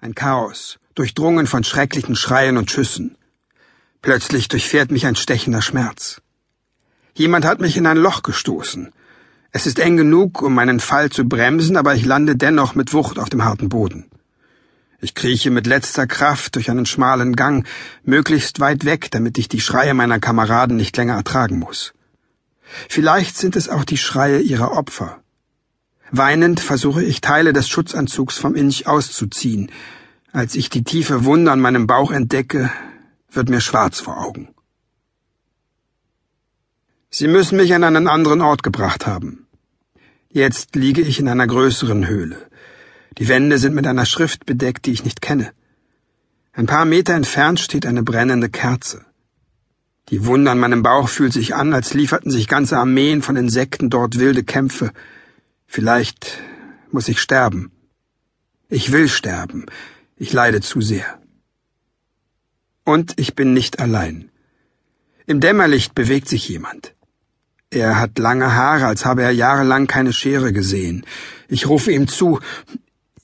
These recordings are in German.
Ein Chaos, durchdrungen von schrecklichen Schreien und Schüssen. Plötzlich durchfährt mich ein stechender Schmerz. Jemand hat mich in ein Loch gestoßen. Es ist eng genug, um meinen Fall zu bremsen, aber ich lande dennoch mit Wucht auf dem harten Boden. Ich krieche mit letzter Kraft durch einen schmalen Gang, möglichst weit weg, damit ich die Schreie meiner Kameraden nicht länger ertragen muss. Vielleicht sind es auch die Schreie ihrer Opfer. Weinend versuche ich Teile des Schutzanzugs vom Inch auszuziehen. Als ich die tiefe Wunde an meinem Bauch entdecke, wird mir schwarz vor Augen. Sie müssen mich an einen anderen Ort gebracht haben. Jetzt liege ich in einer größeren Höhle. Die Wände sind mit einer Schrift bedeckt, die ich nicht kenne. Ein paar Meter entfernt steht eine brennende Kerze. Die Wunde an meinem Bauch fühlt sich an, als lieferten sich ganze Armeen von Insekten dort wilde Kämpfe. Vielleicht muss ich sterben. Ich will sterben. Ich leide zu sehr. Und ich bin nicht allein. Im Dämmerlicht bewegt sich jemand. Er hat lange Haare, als habe er jahrelang keine Schere gesehen. Ich rufe ihm zu.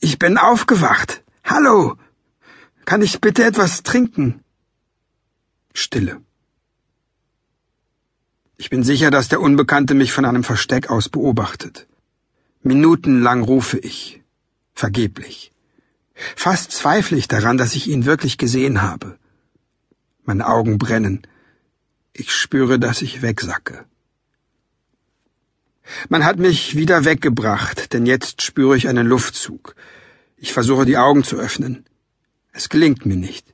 Ich bin aufgewacht. Hallo. Kann ich bitte etwas trinken? Stille. Ich bin sicher, dass der Unbekannte mich von einem Versteck aus beobachtet. Minutenlang rufe ich. Vergeblich. Fast zweifle ich daran, dass ich ihn wirklich gesehen habe. Meine Augen brennen. Ich spüre, dass ich wegsacke. Man hat mich wieder weggebracht, denn jetzt spüre ich einen Luftzug. Ich versuche die Augen zu öffnen. Es gelingt mir nicht.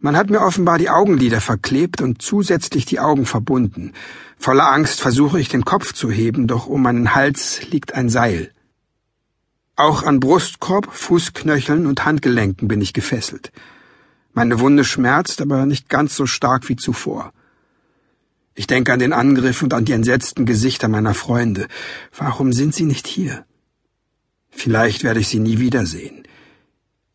Man hat mir offenbar die Augenlider verklebt und zusätzlich die Augen verbunden. Voller Angst versuche ich den Kopf zu heben, doch um meinen Hals liegt ein Seil. Auch an Brustkorb, Fußknöcheln und Handgelenken bin ich gefesselt. Meine Wunde schmerzt, aber nicht ganz so stark wie zuvor. Ich denke an den Angriff und an die entsetzten Gesichter meiner Freunde. Warum sind sie nicht hier? Vielleicht werde ich sie nie wiedersehen.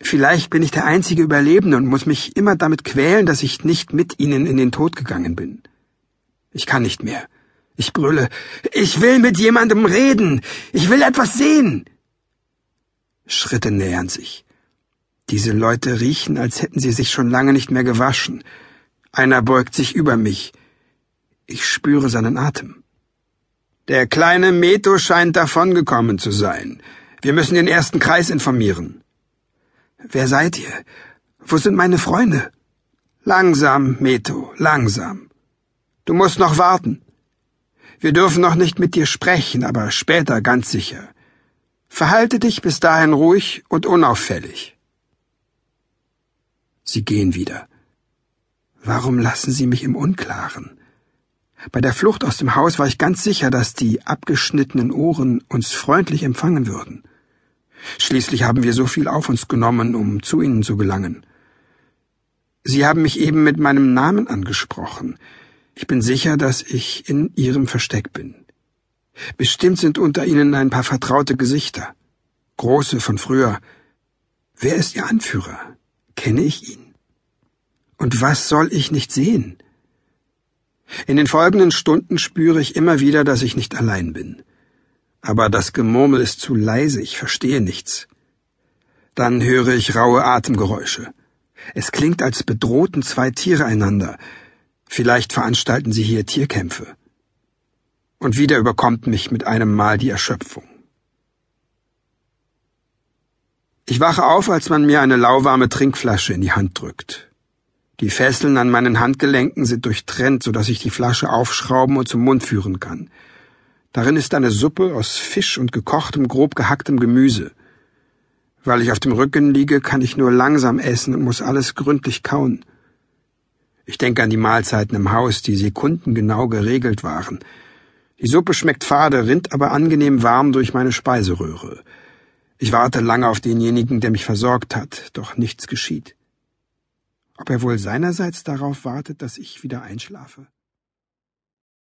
Vielleicht bin ich der einzige Überlebende und muss mich immer damit quälen, dass ich nicht mit ihnen in den Tod gegangen bin. Ich kann nicht mehr. Ich brülle. Ich will mit jemandem reden. Ich will etwas sehen. Schritte nähern sich. Diese Leute riechen, als hätten sie sich schon lange nicht mehr gewaschen. Einer beugt sich über mich. Ich spüre seinen Atem. Der kleine Meto scheint davongekommen zu sein. Wir müssen den ersten Kreis informieren. Wer seid ihr? Wo sind meine Freunde? Langsam, Meto, langsam. Du musst noch warten. Wir dürfen noch nicht mit dir sprechen, aber später ganz sicher. Verhalte dich bis dahin ruhig und unauffällig. Sie gehen wieder. Warum lassen Sie mich im Unklaren? Bei der Flucht aus dem Haus war ich ganz sicher, dass die abgeschnittenen Ohren uns freundlich empfangen würden. Schließlich haben wir so viel auf uns genommen, um zu ihnen zu gelangen. Sie haben mich eben mit meinem Namen angesprochen. Ich bin sicher, dass ich in Ihrem Versteck bin. Bestimmt sind unter Ihnen ein paar vertraute Gesichter. Große von früher. Wer ist Ihr Anführer? Kenne ich ihn? Und was soll ich nicht sehen? In den folgenden Stunden spüre ich immer wieder, dass ich nicht allein bin. Aber das Gemurmel ist zu leise, ich verstehe nichts. Dann höre ich raue Atemgeräusche. Es klingt, als bedrohten zwei Tiere einander. Vielleicht veranstalten sie hier Tierkämpfe. Und wieder überkommt mich mit einem Mal die Erschöpfung. Ich wache auf, als man mir eine lauwarme Trinkflasche in die Hand drückt. Die Fesseln an meinen Handgelenken sind durchtrennt, so dass ich die Flasche aufschrauben und zum Mund führen kann. Darin ist eine Suppe aus Fisch und gekochtem, grob gehacktem Gemüse. Weil ich auf dem Rücken liege, kann ich nur langsam essen und muss alles gründlich kauen. Ich denke an die Mahlzeiten im Haus, die sekundengenau geregelt waren. Die Suppe schmeckt fade, rinnt aber angenehm warm durch meine Speiseröhre. Ich warte lange auf denjenigen, der mich versorgt hat, doch nichts geschieht ob er wohl seinerseits darauf wartet, dass ich wieder einschlafe?